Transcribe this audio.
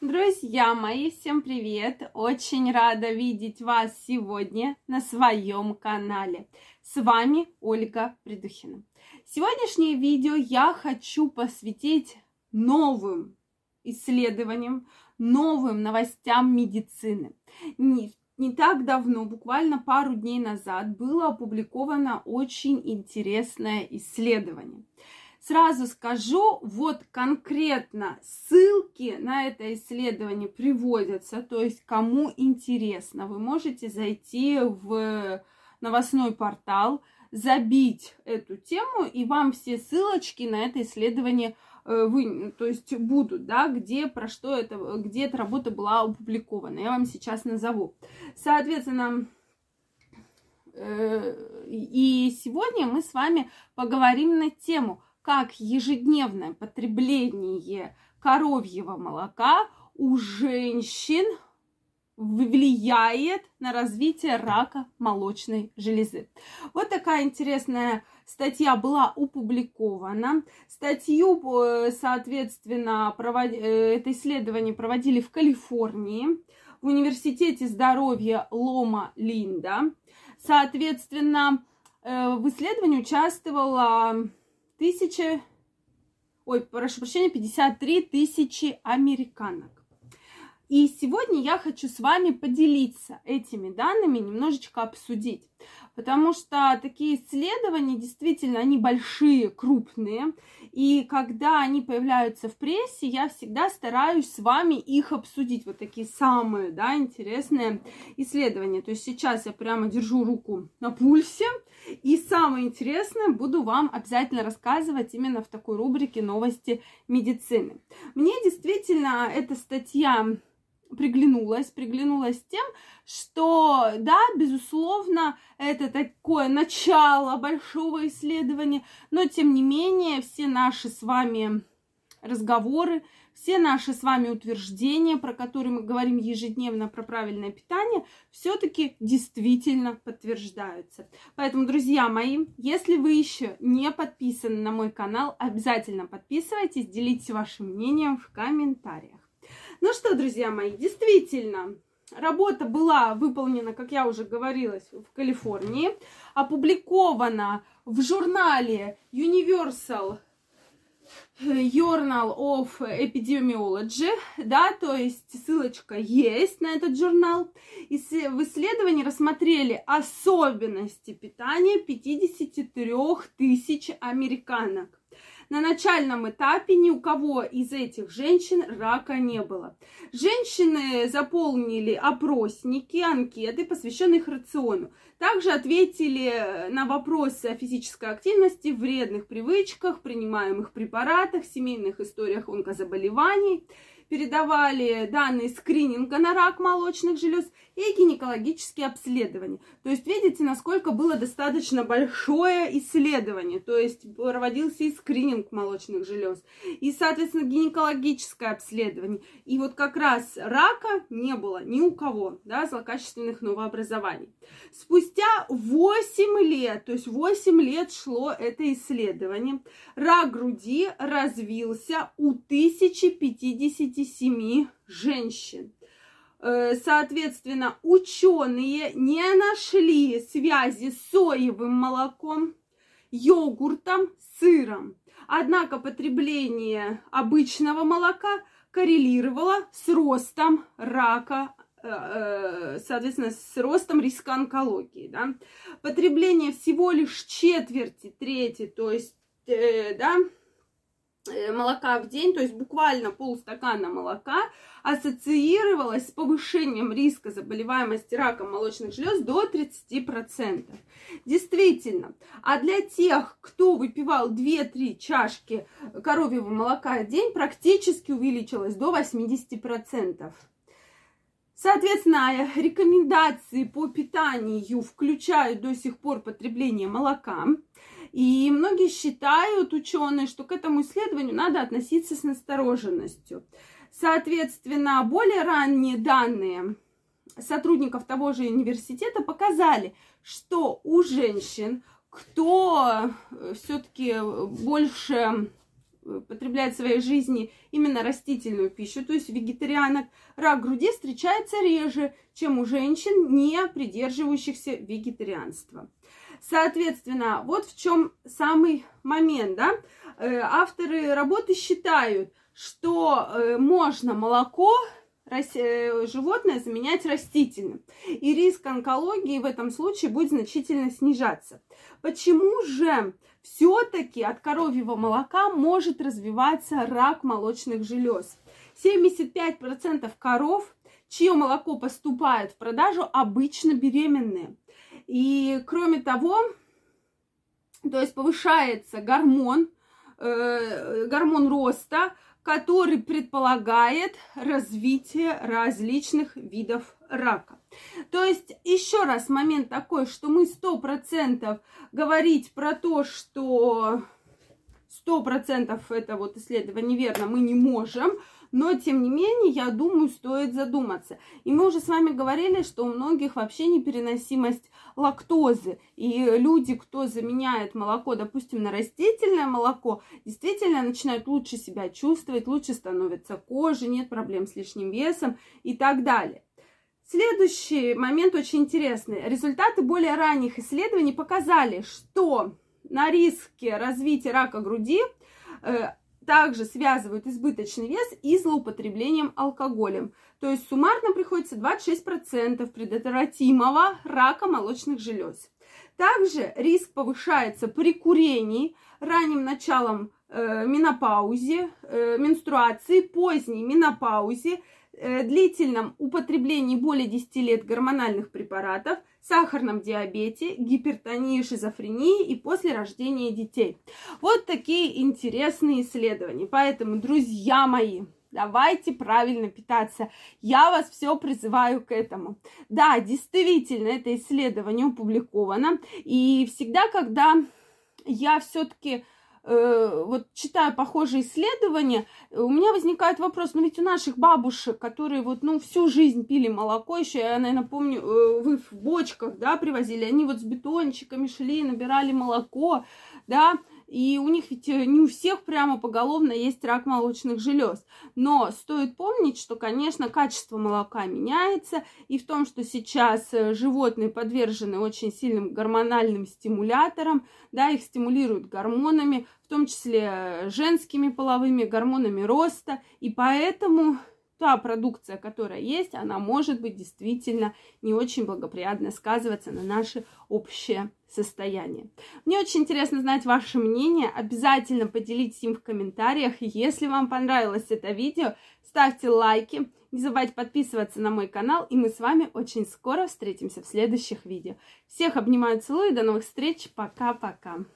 Друзья мои, всем привет! Очень рада видеть вас сегодня на своем канале. С вами Ольга Придухина. Сегодняшнее видео я хочу посвятить новым исследованиям, новым новостям медицины. Не, не так давно, буквально пару дней назад, было опубликовано очень интересное исследование. Сразу скажу, вот конкретно ссылки на это исследование приводятся, то есть кому интересно, вы можете зайти в новостной портал, забить эту тему, и вам все ссылочки на это исследование э, вы, то есть будут, да, где про что это, где эта работа была опубликована. Я вам сейчас назову. Соответственно, э, и сегодня мы с вами поговорим на тему как ежедневное потребление коровьего молока у женщин влияет на развитие рака молочной железы. Вот такая интересная статья была опубликована. Статью, э, соответственно, провод... Э, это исследование проводили в Калифорнии, в Университете здоровья Лома Линда. Соответственно, э, в исследовании участвовала тысячи, ой, прошу прощения, 53 тысячи американок. И сегодня я хочу с вами поделиться этими данными, немножечко обсудить. Потому что такие исследования действительно, они большие, крупные. И когда они появляются в прессе, я всегда стараюсь с вами их обсудить. Вот такие самые, да, интересные исследования. То есть сейчас я прямо держу руку на пульсе. И самое интересное буду вам обязательно рассказывать именно в такой рубрике новости медицины. Мне действительно эта статья приглянулась, приглянулась тем, что, да, безусловно, это такое начало большого исследования, но, тем не менее, все наши с вами разговоры, все наши с вами утверждения, про которые мы говорим ежедневно про правильное питание, все-таки действительно подтверждаются. Поэтому, друзья мои, если вы еще не подписаны на мой канал, обязательно подписывайтесь, делитесь вашим мнением в комментариях. Ну что, друзья мои, действительно, работа была выполнена, как я уже говорила, в Калифорнии, опубликована в журнале Universal Journal of Epidemiology, да, то есть ссылочка есть на этот журнал. И в исследовании рассмотрели особенности питания 53 тысяч американок. На начальном этапе ни у кого из этих женщин рака не было. Женщины заполнили опросники, анкеты, посвященные их рациону. Также ответили на вопросы о физической активности, вредных привычках, принимаемых препаратах, семейных историях онкозаболеваний передавали данные скрининга на рак молочных желез и гинекологические обследования. То есть видите, насколько было достаточно большое исследование. То есть проводился и скрининг молочных желез, и, соответственно, гинекологическое обследование. И вот как раз рака не было ни у кого, да, злокачественных новообразований. Спустя 8 лет, то есть 8 лет шло это исследование, рак груди развился у 1050 27 женщин. Э, соответственно, ученые не нашли связи с соевым молоком, йогуртом, сыром. Однако потребление обычного молока коррелировало с ростом рака э, э, соответственно, с ростом риска онкологии. Да? Потребление всего лишь четверти, трети, то есть, да, Э, молока в день, то есть буквально полстакана молока, ассоциировалась с повышением риска заболеваемости раком молочных желез до 30%. Действительно. А для тех, кто выпивал 2-3 чашки коровьего молока в день, практически увеличилось до 80%. Соответственно, рекомендации по питанию включают до сих пор потребление молока. И многие считают, ученые, что к этому исследованию надо относиться с настороженностью. Соответственно, более ранние данные сотрудников того же университета показали, что у женщин, кто э, все-таки больше потребляет в своей жизни именно растительную пищу, то есть вегетарианок, рак груди встречается реже, чем у женщин, не придерживающихся вегетарианства. Соответственно, вот в чем самый момент, да, э, авторы работы считают, что э, можно молоко Э, животное заменять растительным. И риск онкологии в этом случае будет значительно снижаться. Почему же все-таки от коровьего молока может развиваться рак молочных желез? 75% коров, чье молоко поступает в продажу, обычно беременные. И кроме того, то есть повышается гормон, э, гормон роста, который предполагает развитие различных видов рака. То есть, еще раз, момент такой, что мы сто процентов говорить про то, что сто процентов это вот исследование верно, мы не можем, но, тем не менее, я думаю, стоит задуматься. И мы уже с вами говорили, что у многих вообще непереносимость лактозы. И люди, кто заменяет молоко, допустим, на растительное молоко, действительно начинают лучше себя чувствовать, лучше становится кожа, нет проблем с лишним весом и так далее. Следующий момент очень интересный. Результаты более ранних исследований показали, что на риске развития рака груди э, также связывают избыточный вес и злоупотреблением алкоголем. То есть суммарно приходится 26% предотвратимого рака молочных желез. Также риск повышается при курении, ранним началом э, менопаузе, э, менструации, поздней менопаузе, длительном употреблении более 10 лет гормональных препаратов, сахарном диабете, гипертонии, шизофрении и после рождения детей. Вот такие интересные исследования. Поэтому, друзья мои, Давайте правильно питаться. Я вас все призываю к этому. Да, действительно, это исследование опубликовано. И всегда, когда я все-таки Э, вот читаю похожие исследования, у меня возникает вопрос, ну ведь у наших бабушек, которые вот, ну, всю жизнь пили молоко, еще, я, наверное, помню, э, вы в бочках, да, привозили, они вот с бетончиками шли, набирали молоко, да, и у них ведь э, не у всех прямо поголовно есть рак молочных желез. Но стоит помнить, что, конечно, качество молока меняется, и в том, что сейчас э, животные подвержены очень сильным гормональным стимуляторам, да, их стимулируют гормонами, в том числе э, женскими половыми гормонами роста, и поэтому та продукция, которая есть, она может быть действительно не очень благоприятно сказываться на наше общее состояние. Мне очень интересно знать ваше мнение. Обязательно поделитесь им в комментариях. Если вам понравилось это видео, ставьте лайки. Не забывайте подписываться на мой канал. И мы с вами очень скоро встретимся в следующих видео. Всех обнимаю, целую. До новых встреч. Пока-пока.